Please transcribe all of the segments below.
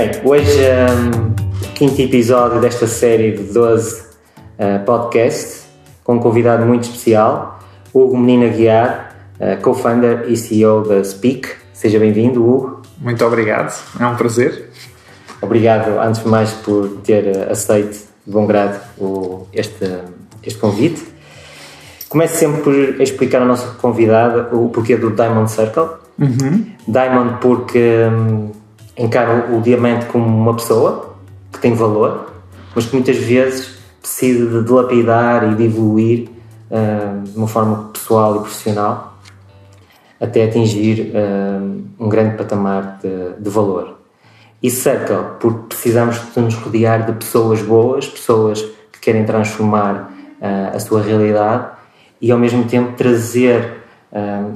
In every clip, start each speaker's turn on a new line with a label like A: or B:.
A: Bem, hoje um, quinto episódio desta série de 12 uh, podcasts com um convidado muito especial, Hugo Menina Guiar, uh, co-founder e CEO da Speak. Seja bem-vindo, Hugo.
B: Muito obrigado, é um prazer.
A: Obrigado, antes de mais, por ter uh, aceito de bom grado o, este, este convite. Começo sempre por explicar ao nosso convidado o porquê do Diamond Circle.
B: Uhum.
A: Diamond porque um, encara o diamante como uma pessoa que tem valor, mas que muitas vezes precisa de dilapidar e de evoluir uh, de uma forma pessoal e profissional até atingir uh, um grande patamar de, de, valor. E Circle, porque precisamos de nos rodear de pessoas boas, pessoas que querem transformar uh, a sua realidade e ao mesmo tempo trazer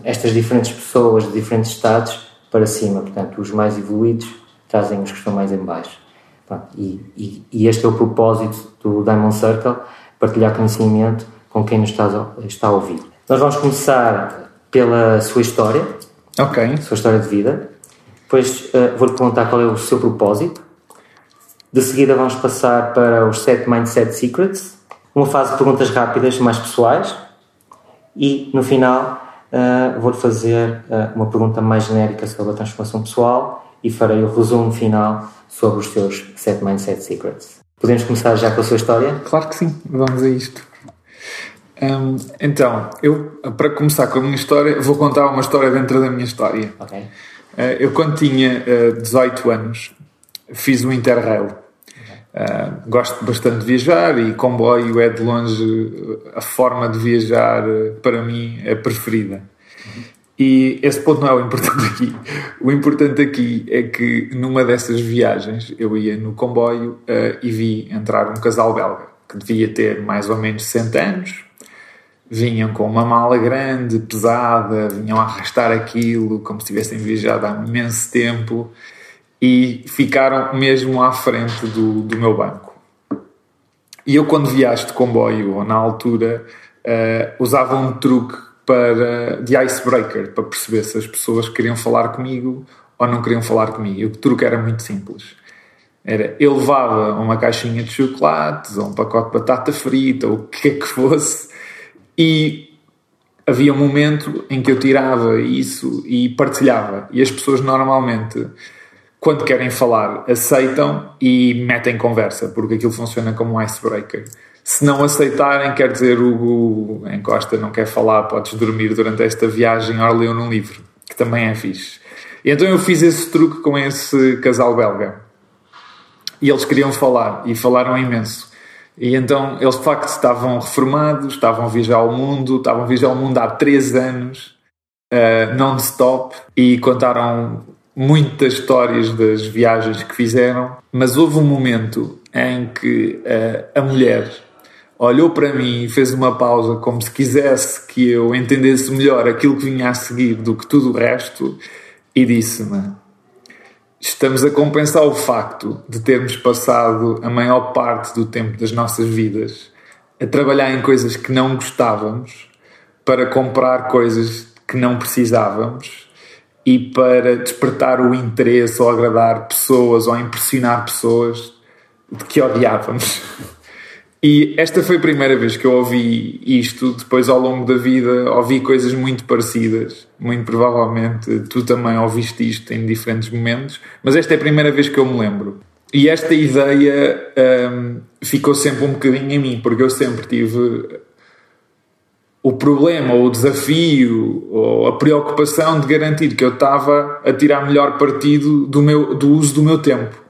A: estas diferentes pessoas de diferentes estados para cima. Portanto, os mais evoluídos trazem os que estão mais em baixo. E, e, e, este é o propósito do Diamond Circle, partilhar conhecimento com quem nos está, está a ouvir. Nós vamos começar pela sua história,
B: ok,
A: sua história de vida. Depois uh, vou-lhe perguntar qual é o seu propósito. De seguida vamos passar para os 7 Mindset Secrets, uma fase de perguntas rápidas mais pessoais. E no final uh, vou-lhe fazer uh, uma pergunta mais genérica sobre a transformação pessoal e farei o resumo final sobre os seus 7 Mindset Secrets. Podemos começar já com a sua história?
B: Claro que sim, vamos a isto. Um, então, eu, para começar com a minha história, vou contar uma história dentro da minha história.
A: Okay.
B: Uh, eu, quando tinha uh, 18 anos, fiz o Interrail. Uh, gosto bastante de viajar e comboio é de longe a forma de viajar para mim é preferida. E esse ponto não é o importante aqui. O importante aqui é que numa dessas viagens eu ia no comboio uh, e vi entrar um casal belga que devia ter mais ou menos 60 anos. Vinham com uma mala grande, pesada, vinham a arrastar aquilo como se tivessem viajado há imenso tempo e ficaram mesmo à frente do, do meu banco. E eu, quando viajo de comboio ou na altura, uh, usava um truque para, de icebreaker, para perceber se as pessoas queriam falar comigo ou não queriam falar comigo. O truque era muito simples. Era, eu levava uma caixinha de chocolates, ou um pacote de batata frita, ou o que é que fosse, e havia um momento em que eu tirava isso e partilhava. E as pessoas normalmente, quando querem falar, aceitam e metem conversa, porque aquilo funciona como um icebreaker. Se não aceitarem, quer dizer, Hugo encosta, não quer falar, podes dormir durante esta viagem, ou leu num livro, que também é fixe. E então eu fiz esse truque com esse casal belga. E eles queriam falar, e falaram imenso. E então eles de facto estavam reformados, estavam a viajar ao mundo, estavam a viajar ao mundo há três anos, uh, non-stop, e contaram muitas histórias das viagens que fizeram, mas houve um momento em que uh, a mulher olhou para mim e fez uma pausa como se quisesse que eu entendesse melhor aquilo que vinha a seguir do que tudo o resto e disse-me: Estamos a compensar o facto de termos passado a maior parte do tempo das nossas vidas a trabalhar em coisas que não gostávamos para comprar coisas que não precisávamos e para despertar o interesse ou agradar pessoas ou impressionar pessoas de que odiávamos. E esta foi a primeira vez que eu ouvi isto. Depois, ao longo da vida, ouvi coisas muito parecidas. Muito provavelmente tu também ouviste isto em diferentes momentos, mas esta é a primeira vez que eu me lembro. E esta ideia um, ficou sempre um bocadinho em mim, porque eu sempre tive o problema, ou o desafio, ou a preocupação de garantir que eu estava a tirar melhor partido do, meu, do uso do meu tempo.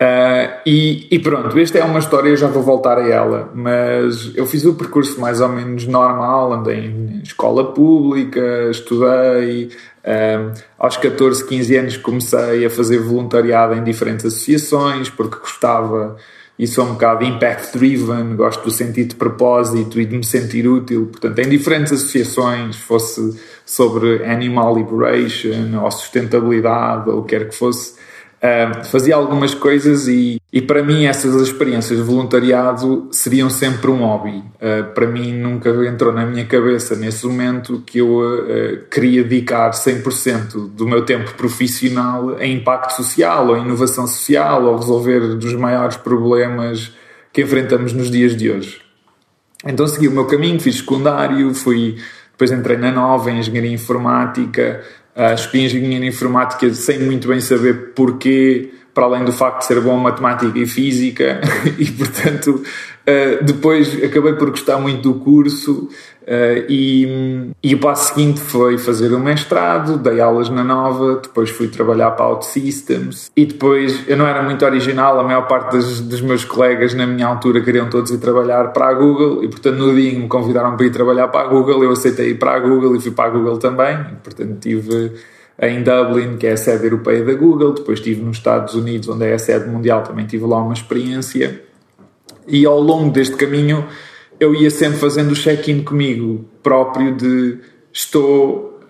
B: Uh, e, e, pronto, esta é uma história, eu já vou voltar a ela, mas eu fiz o percurso mais ou menos normal, andei em escola pública, estudei, uh, aos 14, 15 anos comecei a fazer voluntariado em diferentes associações, porque gostava e sou um bocado impact driven, gosto do sentido de propósito e de me sentir útil, portanto, em diferentes associações, fosse sobre animal liberation ou sustentabilidade ou o que quer que fosse, Fazia algumas coisas e E para mim, essas experiências de voluntariado seriam sempre um hobby. Uh, para mim, nunca entrou na minha cabeça nesse momento que eu uh, queria dedicar 100% do meu tempo profissional a impacto social, ou inovação social, ou resolver dos maiores problemas que enfrentamos nos dias de hoje. Então segui o meu caminho, fiz secundário, fui, depois entrei na nova em engenharia informática, uh, escolhi engenharia informática sem muito bem saber porquê para além do facto de ser bom em matemática e física, e portanto uh, depois acabei por gostar muito do curso uh, e, e o passo seguinte foi fazer o um mestrado, dei aulas na Nova, depois fui trabalhar para OutSystems e depois eu não era muito original, a maior parte dos, dos meus colegas na minha altura queriam todos ir trabalhar para a Google e portanto no dia em que me convidaram para ir trabalhar para a Google eu aceitei ir para a Google e fui para a Google também, e, portanto tive em Dublin, que é a sede europeia da Google, depois estive nos Estados Unidos, onde é a sede mundial, também tive lá uma experiência. E ao longo deste caminho eu ia sempre fazendo o check-in comigo próprio de estou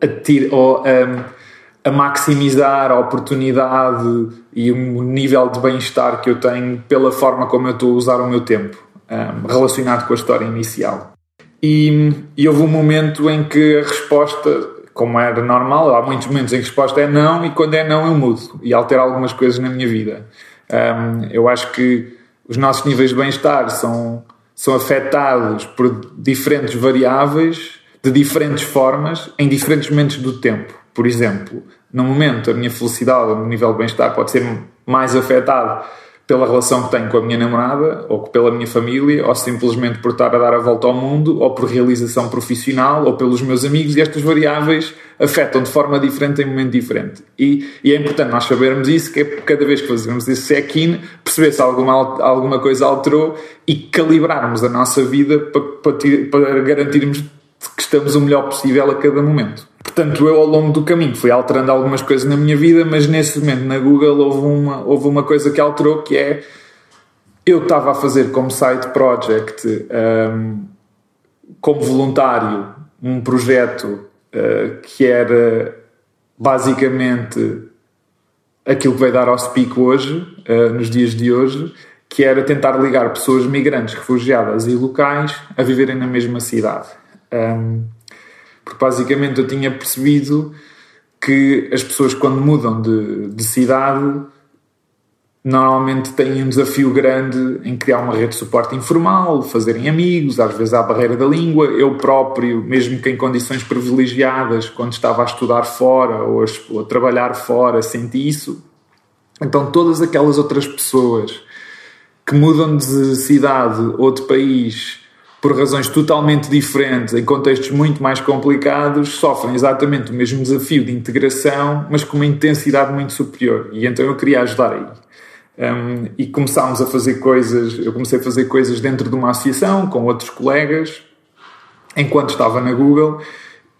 B: a, ou, a, a maximizar a oportunidade e o nível de bem-estar que eu tenho pela forma como eu estou a usar o meu tempo, um, relacionado com a história inicial. E, e houve um momento em que a resposta como era normal, há muitos momentos em que a resposta é não e quando é não eu mudo e altero algumas coisas na minha vida. Um, eu acho que os nossos níveis de bem-estar são, são afetados por diferentes variáveis, de diferentes formas, em diferentes momentos do tempo. Por exemplo, no momento a minha felicidade, o meu nível de bem-estar pode ser mais afetado pela relação que tenho com a minha namorada, ou pela minha família, ou simplesmente por estar a dar a volta ao mundo, ou por realização profissional, ou pelos meus amigos, e estas variáveis afetam de forma diferente em momento diferente. E, e é importante nós sabermos isso, que é cada vez que fazemos esse check-in, perceber se alguma, alguma coisa alterou e calibrarmos a nossa vida para, para, para garantirmos que estamos o melhor possível a cada momento. Portanto, eu ao longo do caminho fui alterando algumas coisas na minha vida, mas nesse momento na Google houve uma, houve uma coisa que alterou que é eu estava a fazer como side project, um, como voluntário, um projeto uh, que era basicamente aquilo que vai dar ao Speak hoje, uh, nos dias de hoje, que era tentar ligar pessoas migrantes, refugiadas e locais a viverem na mesma cidade. Um, porque basicamente eu tinha percebido que as pessoas, quando mudam de, de cidade, normalmente têm um desafio grande em criar uma rede de suporte informal, fazerem amigos, às vezes há a barreira da língua. Eu próprio, mesmo que em condições privilegiadas, quando estava a estudar fora ou a, ou a trabalhar fora, senti isso. Então, todas aquelas outras pessoas que mudam de cidade ou de país por razões totalmente diferentes, em contextos muito mais complicados, sofrem exatamente o mesmo desafio de integração, mas com uma intensidade muito superior. E então eu queria ajudar aí. Um, e começámos a fazer coisas, eu comecei a fazer coisas dentro de uma associação com outros colegas, enquanto estava na Google,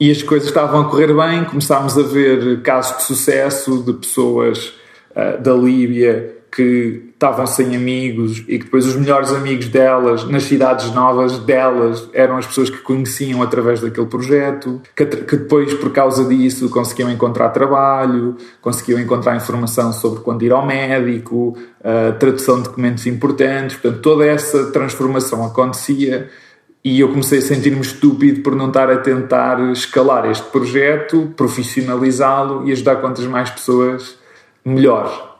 B: e as coisas estavam a correr bem. Começámos a ver casos de sucesso de pessoas uh, da Líbia que estavam sem amigos e que depois os melhores amigos delas, nas cidades novas delas, eram as pessoas que conheciam através daquele projeto, que, que depois, por causa disso, conseguiam encontrar trabalho, conseguiam encontrar informação sobre quando ir ao médico, uh, tradução de documentos importantes, portanto, toda essa transformação acontecia e eu comecei a sentir-me estúpido por não estar a tentar escalar este projeto, profissionalizá-lo e ajudar quantas mais pessoas melhor.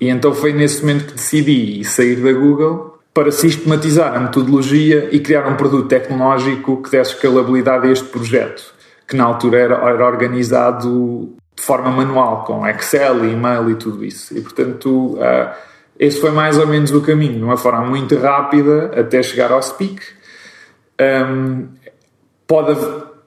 B: E então foi nesse momento que decidi sair da Google para sistematizar a metodologia e criar um produto tecnológico que desse escalabilidade a este projeto, que na altura era, era organizado de forma manual, com Excel, e-mail e tudo isso. E portanto, uh, esse foi mais ou menos o caminho, de uma forma muito rápida até chegar ao Speak. Um, pode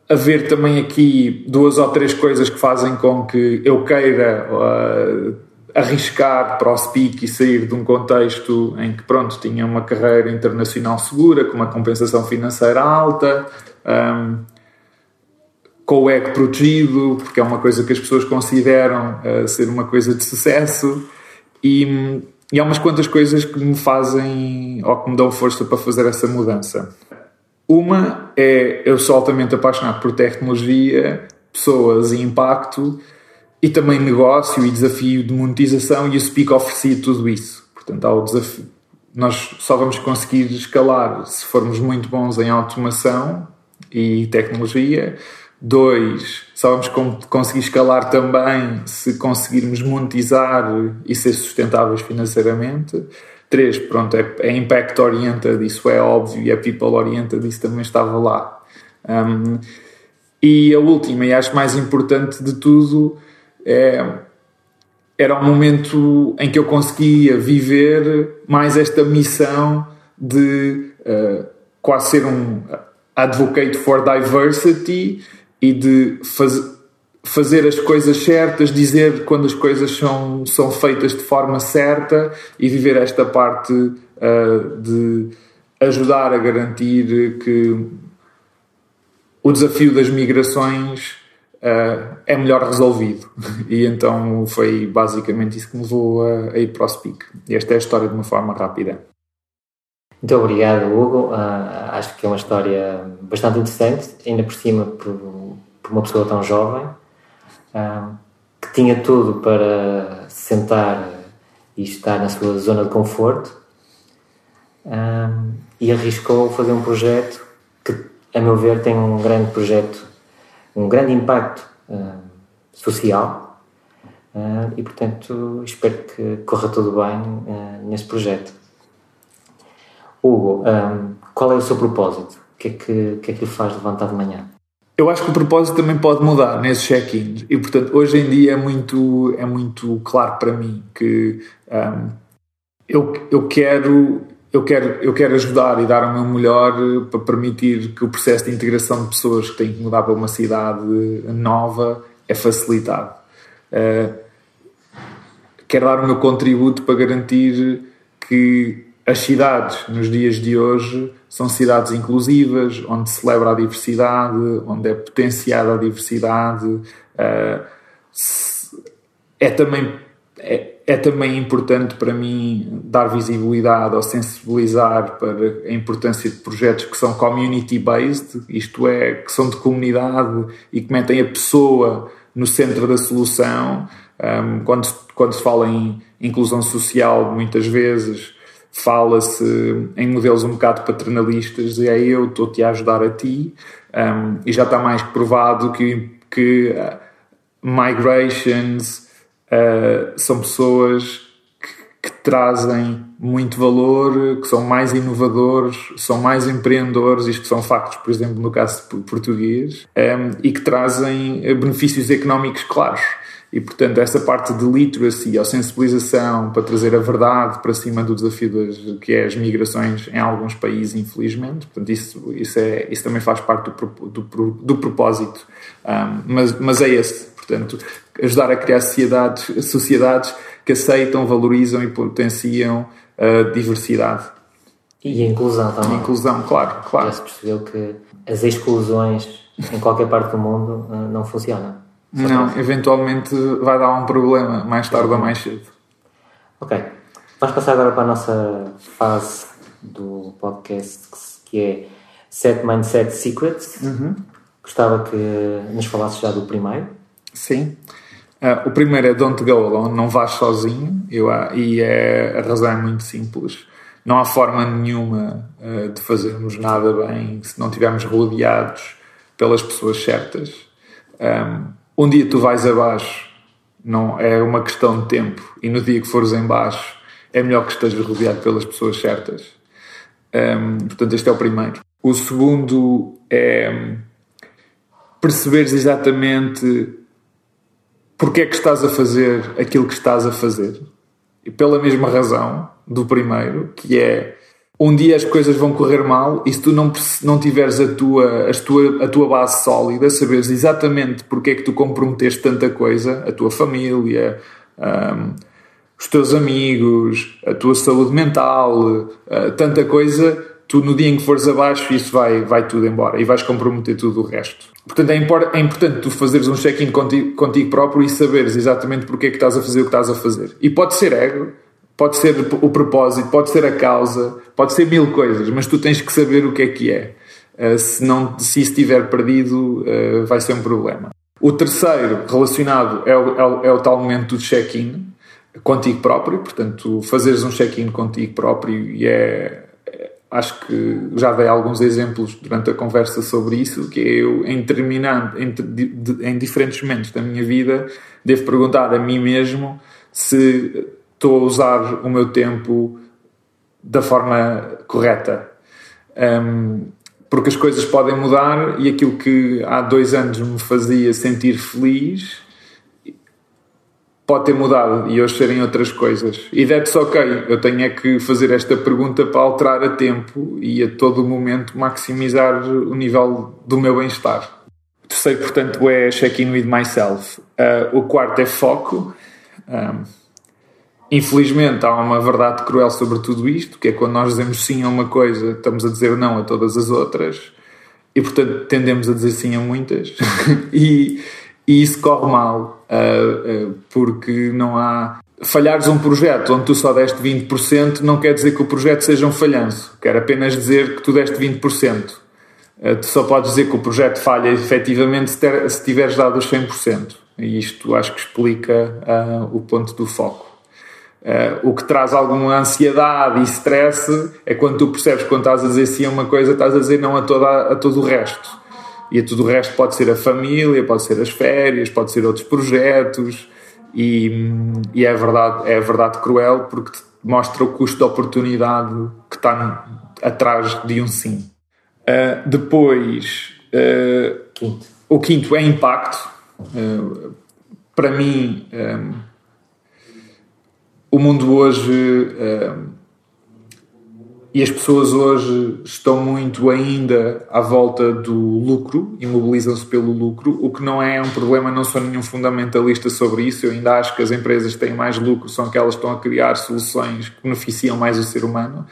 B: haver também aqui duas ou três coisas que fazem com que eu queira uh, arriscar para o Speak e sair de um contexto em que, pronto, tinha uma carreira internacional segura, com uma compensação financeira alta, um, com o ego protegido, porque é uma coisa que as pessoas consideram uh, ser uma coisa de sucesso, e, e há umas quantas coisas que me fazem, ou que me dão força para fazer essa mudança. Uma é, eu sou altamente apaixonado por tecnologia, pessoas e impacto, e também negócio e desafio de monetização e o Speak oferecia tudo isso. Portanto, há o desafio. Nós só vamos conseguir escalar se formos muito bons em automação e tecnologia. Dois, só vamos conseguir escalar também se conseguirmos monetizar e ser sustentáveis financeiramente. Três, pronto, é, é impact oriented, isso é óbvio, e é people oriented, isso também estava lá. Um, e a última, e acho mais importante de tudo, é, era o momento em que eu conseguia viver mais esta missão de uh, quase ser um advocate for diversity e de faz, fazer as coisas certas, dizer quando as coisas são, são feitas de forma certa e viver esta parte uh, de ajudar a garantir que o desafio das migrações uh, é melhor resolvido. E então foi basicamente isso que me levou a, a ir para o Speak. E esta é a história de uma forma rápida.
A: Muito obrigado, Hugo. Uh, acho que é uma história bastante interessante, ainda por cima por, por uma pessoa tão jovem, uh, que tinha tudo para sentar e estar na sua zona de conforto uh, e arriscou fazer um projeto que, a meu ver, tem um grande projeto, um grande impacto social e, portanto, espero que corra tudo bem nesse projeto. Hugo, qual é o seu propósito? O que é que, que é que lhe faz levantar de manhã?
B: Eu acho que o propósito também pode mudar nesses check-ins e, portanto, hoje em dia é muito, é muito claro para mim que um, eu, eu quero eu quero, eu quero ajudar e dar o meu melhor para permitir que o processo de integração de pessoas que têm que mudar para uma cidade nova é facilitado. Uh, quero dar o meu contributo para garantir que as cidades, nos dias de hoje, são cidades inclusivas, onde se celebra a diversidade, onde é potenciada a diversidade. Eh, é também, é, é também importante para mim dar visibilidade ou sensibilizar para a importância de projetos que são community-based, isto é, que são de comunidade e que metem a pessoa no centro da solução. Um, quando, quando se fala em inclusão social, muitas vezes fala-se em modelos um bocado paternalistas e é eu estou-te a ajudar a ti um, e já está mais provado que, que uh, migrations uh, são pessoas que, que, trazem muito valor, que são mais inovadores, são mais empreendedores, isto são factos, por exemplo, no caso português, um, e que trazem benefícios económicos claros. E, portanto, essa parte de literacy ou sensibilização para trazer a verdade para cima do desafio das, que é as migrações em alguns países, infelizmente, portanto, isso, isso, é, isso também faz parte do, do, do propósito. Um, mas, mas é esse, portanto, ajudar a criar sociedades, sociedades que aceitam, valorizam e potenciam a diversidade.
A: E a inclusão também.
B: A inclusão, claro, claro.
A: Já se percebeu que as exclusões em qualquer parte do mundo ah, não funcionam.
B: Não, eventualmente vai dar um problema mais tarde ou mais cedo.
A: Ok. Vamos passar agora para a nossa fase do podcast que é Set Mindset Secrets.
B: Uhum.
A: Gostava que nos falasses já do primeiro.
B: Sim. Uh, o primeiro é Don't Go Alone, não vais sozinho. Eu, e é, a razão é muito simples. Não há forma nenhuma uh, de fazermos nada bem se não estivermos rodeados pelas pessoas certas. Um, um dia tu vais abaixo, não é uma questão de tempo, e no dia que fores em baixo é melhor que estejas rodeado pelas pessoas certas. Um, portanto, este é o primeiro. O segundo é perceberes exatamente porque é que estás a fazer aquilo que estás a fazer. E pela mesma razão do primeiro, que é um dia as coisas vão correr mal e se tu não, não tiveres a tua, a, tua, a tua base sólida, saberes exatamente porque é que tu comprometeste tanta coisa, a tua família, um, os teus amigos, a tua saúde mental, uh, tanta coisa, tu no dia em que fores abaixo isso vai, vai tudo embora e vais comprometer tudo o resto. Portanto, é, é importante tu fazeres um check-in contigo, contigo próprio e saberes exatamente porque é que estás a fazer o que estás a fazer. E pode ser ego, Pode ser o propósito, pode ser a causa, pode ser mil coisas, mas tu tens que saber o que é que é. Uh, se, não, se estiver perdido, uh, vai ser um problema. O terceiro, relacionado, é o, é o, é o tal momento do check-in contigo próprio, portanto, fazeres um check-in contigo próprio e é, Acho que já dei alguns exemplos durante a conversa sobre isso, que é eu, em determinado, em, em diferentes momentos da minha vida, devo perguntar a mim mesmo se estou a usar o meu tempo da forma correta. Um, porque as coisas podem mudar e aquilo que há dois anos me fazia sentir feliz pode ter mudado e hoje serem outras coisas. E that's ok. Eu tenho é que fazer esta pergunta para alterar a tempo e a todo momento maximizar o nível do meu bem-estar. O terceiro, portanto, é check-in with myself. Uh, o quarto é foco. Infelizmente há uma verdade cruel sobre tudo isto, que é quando nós dizemos sim a uma coisa, estamos a dizer não a todas as outras, e portanto tendemos a dizer sim a muitas, e, e, isso corre mal, uh, uh, porque não há. Falhares um projeto onde tu só deste 20% não quer dizer que o projeto seja um falhanço, quer apenas dizer que tu deste 20%. Uh, tu só podes dizer que o projeto falha efetivamente se, ter, se tiveres dado os 100%. E isto acho que explica o ponto do foco. Uh, o que traz alguma ansiedade e stress é quando tu percebes que quando estás a dizer sim a uma coisa, estás a dizer não a, toda, a todo o resto. E tudo o resto pode ser a família, pode ser as férias, pode ser outros projetos. E, e é, verdade, é verdade cruel porque mostra o custo de oportunidade que está atrás de um sim. Uh, depois, uh, quinto. o quinto é impacto. para mim. Um, o mundo hoje uh, e as pessoas hoje estão muito ainda à volta do lucro e mobilizam-se pelo lucro, o que não é um problema, não sou nenhum fundamentalista sobre isso. Eu ainda acho que as empresas que têm mais lucro são aquelas que estão a criar soluções que beneficiam mais o ser humano.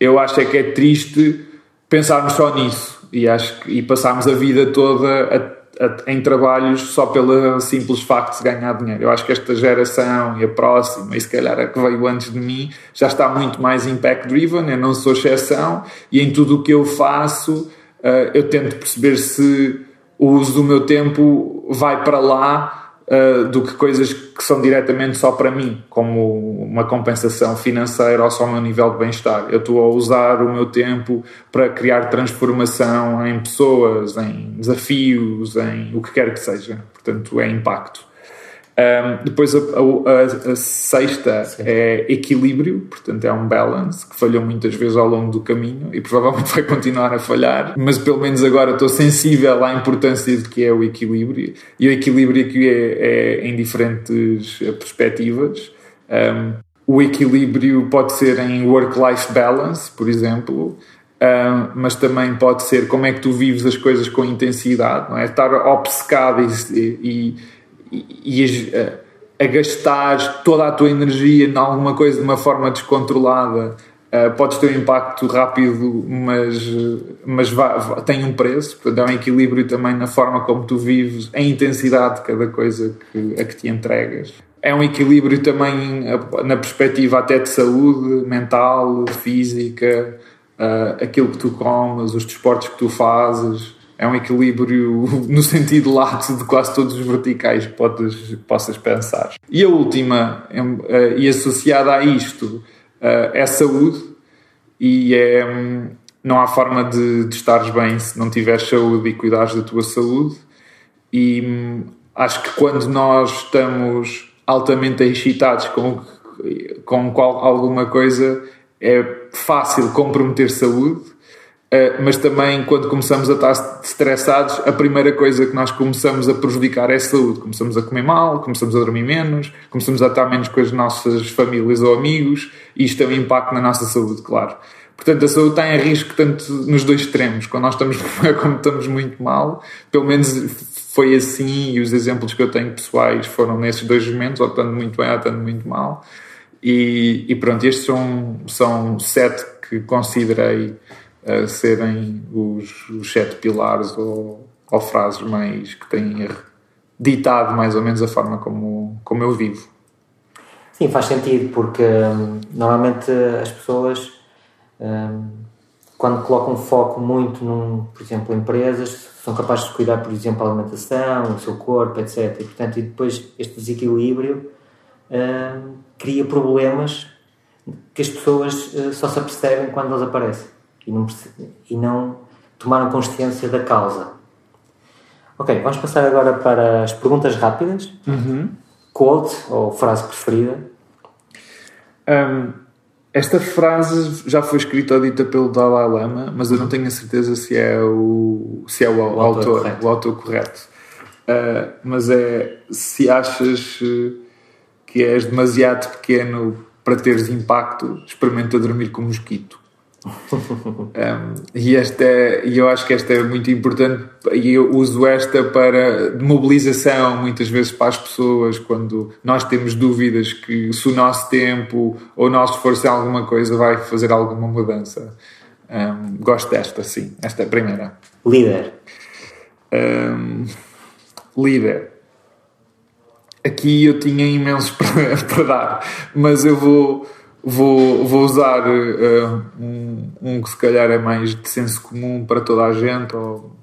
B: Eu acho é que é triste pensarmos só nisso e acho que, e passarmos a vida toda a em trabalhos só pelo simples facto de ganhar dinheiro. Eu acho que esta geração e a próxima, e se calhar a que veio antes de mim, já está muito mais impact-driven, eu não sou exceção, e em tudo o que eu faço, eh, eu tento perceber se o uso do meu tempo vai para lá uh, do que coisas que são diretamente só para mim, como uma compensação financeira ou só o meu nível de bem-estar. Eu estou a usar o meu tempo para criar transformação em pessoas, em desafios, em o que quer que seja. Portanto, é impacto. Um, depois a, a, a sexta Sim. é equilíbrio, portanto é um balance que falhou muitas vezes ao longo do caminho e provavelmente vai continuar a falhar, mas pelo menos agora estou sensível à importância de que é o equilíbrio e o equilíbrio aqui é, é em diferentes perspectivas. Um, o equilíbrio pode ser em work-life balance, por exemplo, um, mas também pode ser como é que tu vives as coisas com intensidade, não é? Estar obcecado e, e e, a, a gastar toda a tua energia em alguma coisa de uma forma descontrolada, uh, podes ter um impacto rápido, mas, mas vá, vá, tem um preço. Portanto, é um equilíbrio também na forma como tu vives, a intensidade de cada coisa que, a que te entregas. É um equilíbrio também na perspectiva até de saúde mental, física, uh, aquilo que tu comes, os desportos que tu fazes é um equilíbrio no sentido lato de quase todos os verticais que podes, possas pensar. E a última, eh, e associada a isto, eh, é saúde, e é, não há forma de, de estares bem se não tiveres saúde e cuidares da tua saúde. E acho que quando nós estamos altamente excitados com, com qual, alguma coisa, é fácil comprometer saúde Uh, mas também quando começamos a estar estressados, a primeira coisa que nós começamos a prejudicar é a saúde. Começamos a comer mal, começamos a dormir menos, começamos a estar menos com as nossas famílias ou amigos, e isto tem um impacto na nossa saúde, claro. Portanto, a saúde tem a risco tanto nos dois extremos. Quando nós estamos, quando estamos muito mal, pelo menos foi assim, e os exemplos que eu tenho pessoais foram nesses dois momentos, ou estando muito bem ou estando muito mal. E, e pronto, estes são, são sete que considerei a serem os, os sete pilares ou, ou frases mais que têm ditado mais ou menos a forma como, como eu vivo.
A: Sim, faz sentido, porque hum, normalmente as pessoas hum, quando colocam foco muito, num, por exemplo, empresas, são capazes de cuidar, por exemplo, a alimentação, o seu corpo, etc. E, portanto, e depois este desequilíbrio uh, cria problemas que as pessoas uh, só se apercebem quando eles aparecem e não, e não tomaram consciência da causa. Ok, vamos passar agora para as perguntas rápidas.
B: Uhum.
A: Quote ou frase preferida?
B: Um, esta frase já foi escrita ou dita pelo Dalai Lama, mas eu não tenho a certeza se é o, se é o, o autor, autor o autor correto. Uh, mas é se achas que és demasiado pequeno para teres impacto, experimenta dormir com um mosquito. um, e esta é, e eu acho que esta é muito importante e eu uso esta para de mobilização muitas vezes para as pessoas quando nós temos dúvidas que se o nosso tempo ou o nosso esforço em alguma coisa vai fazer alguma mudança. Um, gosto desta sim, esta é a primeira.
A: Líder.
B: Um, líder. Aqui eu tinha imensos para, para dar mas eu vou Vou, vou usar uh, um, um, que se calhar é mais de senso comum para toda a gente, ou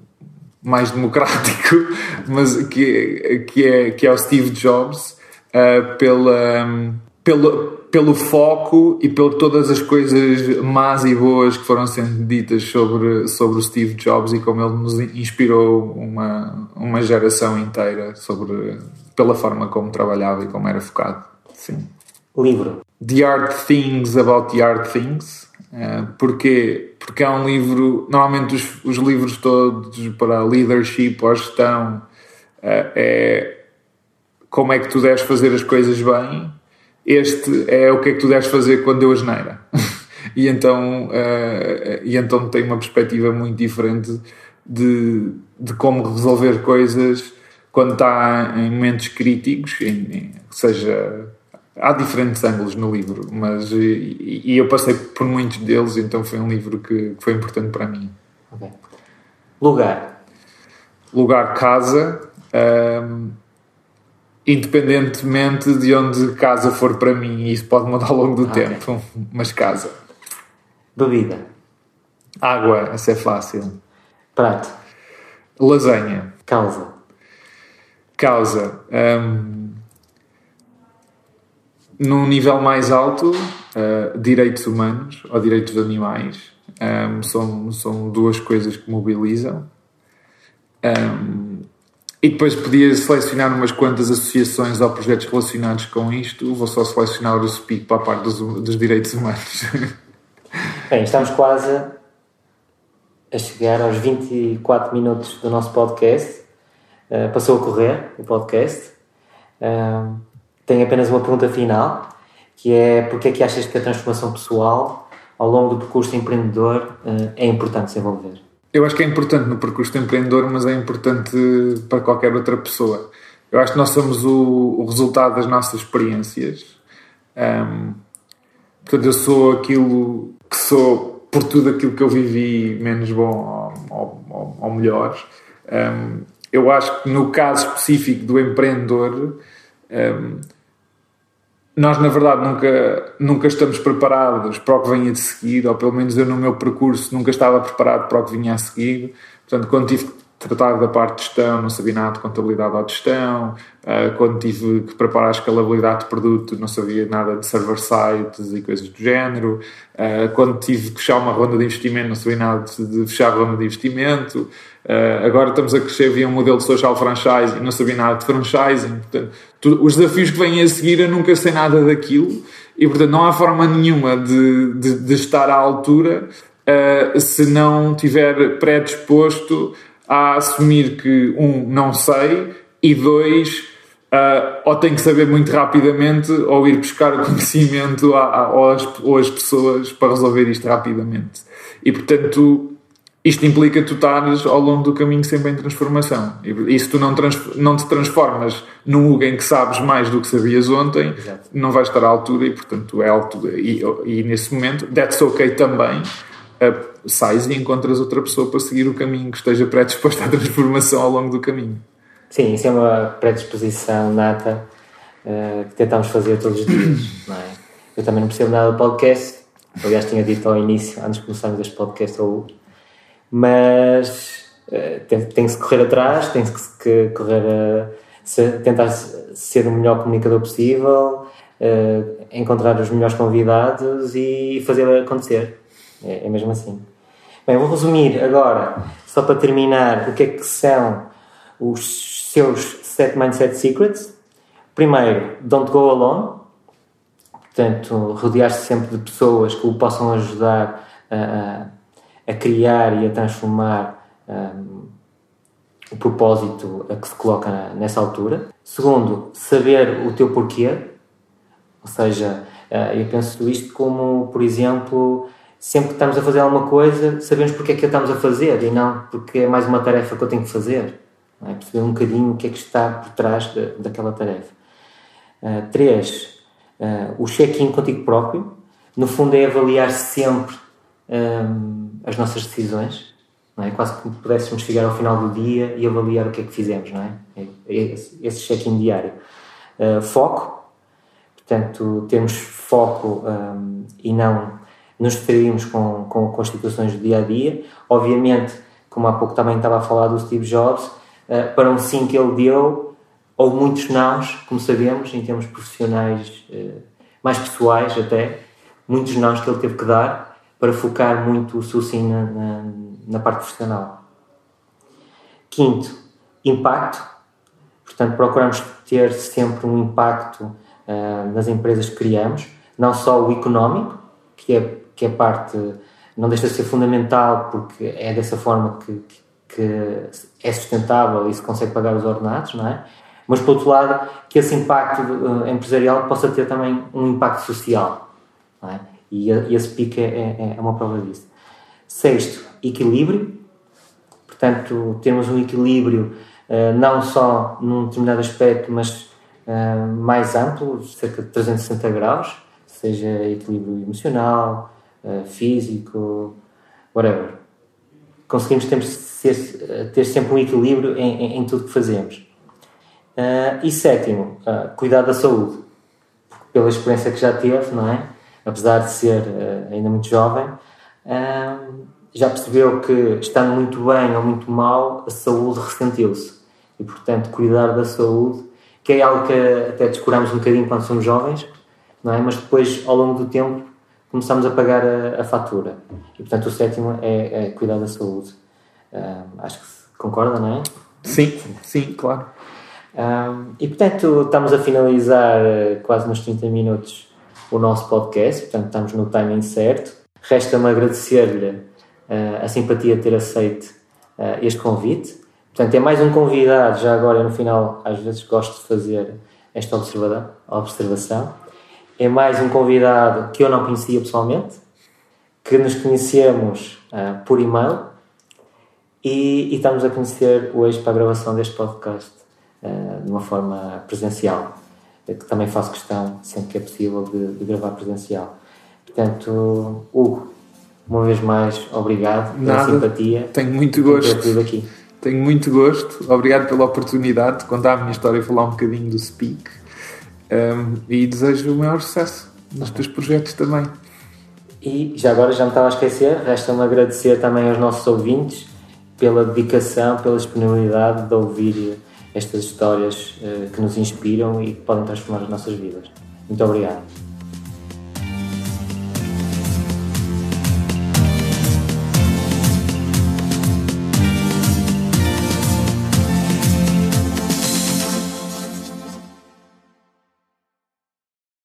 B: mais democrático, mas que, que, é, que é o Steve Jobs, uh, pela, um, pelo, pelo foco e por todas as coisas más e boas que foram sendo ditas sobre, sobre o Steve Jobs e como ele nos inspirou uma, uma geração inteira sobre, pela forma como trabalhava e como era focado. Sim.
A: Livro.
B: The Hard Things About the Hard Things. Uh, porquê? Porque é um livro, normalmente os, os livros todos para leadership ou gestão uh, é como é que tu deves fazer as coisas bem. Este é o que é que tu deves fazer quando deu a geneira. e, então, uh, e então tem uma perspectiva muito diferente de, de como resolver coisas quando está em momentos críticos, em, seja há diferentes ângulos no livro, mas e, e, eu passei por muitos deles, então foi um livro que, que foi importante para mim.
A: Okay. Lugar.
B: Lugar casa, um, independentemente de onde casa for para mim, isso pode mudar ao longo do okay. tempo, mas casa.
A: Bebida.
B: Água, essa é fácil.
A: Prato.
B: Lasanha.
A: Causa.
B: Causa. Um, num nível mais alto, uh, direitos humanos ou direitos de animais um, ehm, são, são duas coisas que mobilizam. Um, ehm, e depois podia selecionar umas quantas associações ou projetos relacionados com isto. Vou só selecionar o SPIC para a parte dos, dos direitos humanos.
A: Bem, estamos quase a chegar aos 24 minutos do nosso podcast. Uh, passou a correr o podcast. Uh, tenho apenas uma pergunta final, que é porque é que achas que a transformação pessoal ao longo do percurso empreendedor eh, é importante desenvolver?
B: Eu acho que é importante no percurso empreendedor, mas é importante para qualquer outra pessoa. Eu acho que nós somos o, o resultado das nossas experiências. Um, portanto, eu sou aquilo que sou por tudo aquilo que eu vivi, menos bom ou, ou, ou melhor. Um, eu acho que no caso específico do empreendedor, um, nós na verdade nunca, nunca estamos preparados para o que venha de seguir, ou pelo menos eu no meu percurso nunca estava preparado para o que vinha a seguir. Portanto, quando tive tratar da parte de gestão, não sabia nada de contabilidade ou gestão. Uh, quando tive que preparar a escalabilidade de produto, não sabia nada de server sites e coisas do género. Uh, quando tive que fechar uma ronda de investimento, não sabia nada de, fechar a ronda de investimento. Uh, agora estamos a crescer via um modelo de social franchising, não sabia nada de franchising. Portanto, tu, os desafios que vêm a seguir, eu nunca sei nada daquilo e, portanto, não há forma nenhuma de, de, de estar à altura se não tiver predisposto a assumir que, um, não sei e, dois, uh, ou tenho que saber muito rapidamente ou ir buscar o conhecimento a, a, ou, as, ou as pessoas para resolver isto rapidamente. E, portanto, isto implica tu estares ao longo do caminho sempre em transformação. E se tu não, não te transformas num Hugo em que sabes mais do que sabias ontem, Exato. não vais estar à altura e, portanto, é altura. E, e nesse momento, that's ok também. Sais e encontras outra pessoa para seguir o caminho que esteja predisposta à transformação ao longo do caminho.
A: Sim, isso é uma predisposição nata uh, que tentamos fazer todos os dias. Não é? Eu também não percebo nada do podcast, Aliás, tinha dito ao início, antes de começarmos este podcast, ao mas uh, tem, tem se correr atrás, tem que correr a tentar ser o melhor comunicador possível, uh, encontrar os melhores convidados e fazer acontecer. É, é mesmo assim. Bem, vou resumir agora, só para terminar, o que é que são os seus Set Mindset Secrets. Primeiro, don't go alone. Portanto, rodear-se sempre de pessoas que o possam ajudar a, a criar e a transformar um, o propósito a que se coloca nessa altura. Segundo, saber o teu porquê. Ou seja, uh, eu penso isto como, por exemplo, sempre que estamos a fazer alguma coisa, sabemos porque é que a estamos a fazer e não porque é mais uma tarefa que eu tenho que fazer. É? Perceber um bocadinho o que é que está por trás de, daquela tarefa. Uh, três, uh, o check-in contigo próprio. No fundo, é avaliar sempre um, as nossas decisões. Não é? Quase que pudéssemos chegar ao final do dia e avaliar o que é que fizemos. Não é? é esse, esse check-in diário. Uh, foco. Portanto, temos foco um, e não nos distraímos com, com, com situações do dia a dia. Obviamente, como há pouco também estava a falar do Steve Jobs, uh, para um sim que ele deu, ou muitos nãos, como sabemos, em termos profissionais, uh, mais pessoais até, muitos nãos que ele teve que dar para focar muito o seu sim na, na, na parte profissional. Quinto, impacto. Portanto, procuramos ter sempre um impacto uh, nas empresas que criamos, não só o económico, que é que é parte, não deixa de ser fundamental porque é dessa forma que, que é sustentável e se consegue pagar os ordenados, não é? Mas, por outro lado, que esse impacto uh, empresarial possa ter também um impacto social, não é? E, esse pico é, é, é uma prova disso. Sexto, equilíbrio. Portanto, termos um equilíbrio uh, não só num determinado aspecto, mas uh, mais amplo, cerca de 360 graus, seja equilíbrio emocional, físico, whatever. Conseguimos ter, ter sempre um equilíbrio em, em, em tudo que fazemos. Uh, e sétimo, uh, cuidar da saúde. Porque pela experiência que já teve, não é? Apesar de ser ainda muito jovem, já percebeu que estando muito bem ou muito mal, a saúde ressentiu-se. E, portanto, cuidar da saúde, que é algo que até descuramos um bocadinho quando somos jovens, não é? mas depois, ao longo do tempo, começamos a pagar a, a fatura. E, portanto, o sétimo é, é cuidar da saúde. Um, acho que concorda, não é?
B: Sim, sim, claro.
A: Um, e, portanto, estamos a finalizar uh, quase nos 30 minutos o nosso podcast, portanto, estamos no timing certo. Resta-me agradecer-lhe uh, a simpatia de ter aceito uh, este convite. Portanto, é mais um convidado, já agora no final, às vezes gosto de fazer esta observação é mais um convidado que eu não conhecia pessoalmente, que nos conhecemos uh, por e-mail e, e, estamos a conhecer hoje para a gravação deste podcast uh, de uma forma presencial, que também faço questão, sempre que é possível, de, de gravar presencial. Portanto, Hugo, uma vez mais, obrigado pela Nada, simpatia.
B: Tenho muito gosto. Aqui. Tenho muito gosto. Obrigado pela oportunidade de contar a minha história e falar um bocadinho do Speak. Um, e desejo o maior sucesso nos teus projetos também.
A: E já agora já me estava a esquecer, resta-me agradecer também aos nossos ouvintes pela dedicação, pela disponibilidade de ouvir estas histórias uh, que nos inspiram e que podem transformar as nossas vidas. Muito obrigado.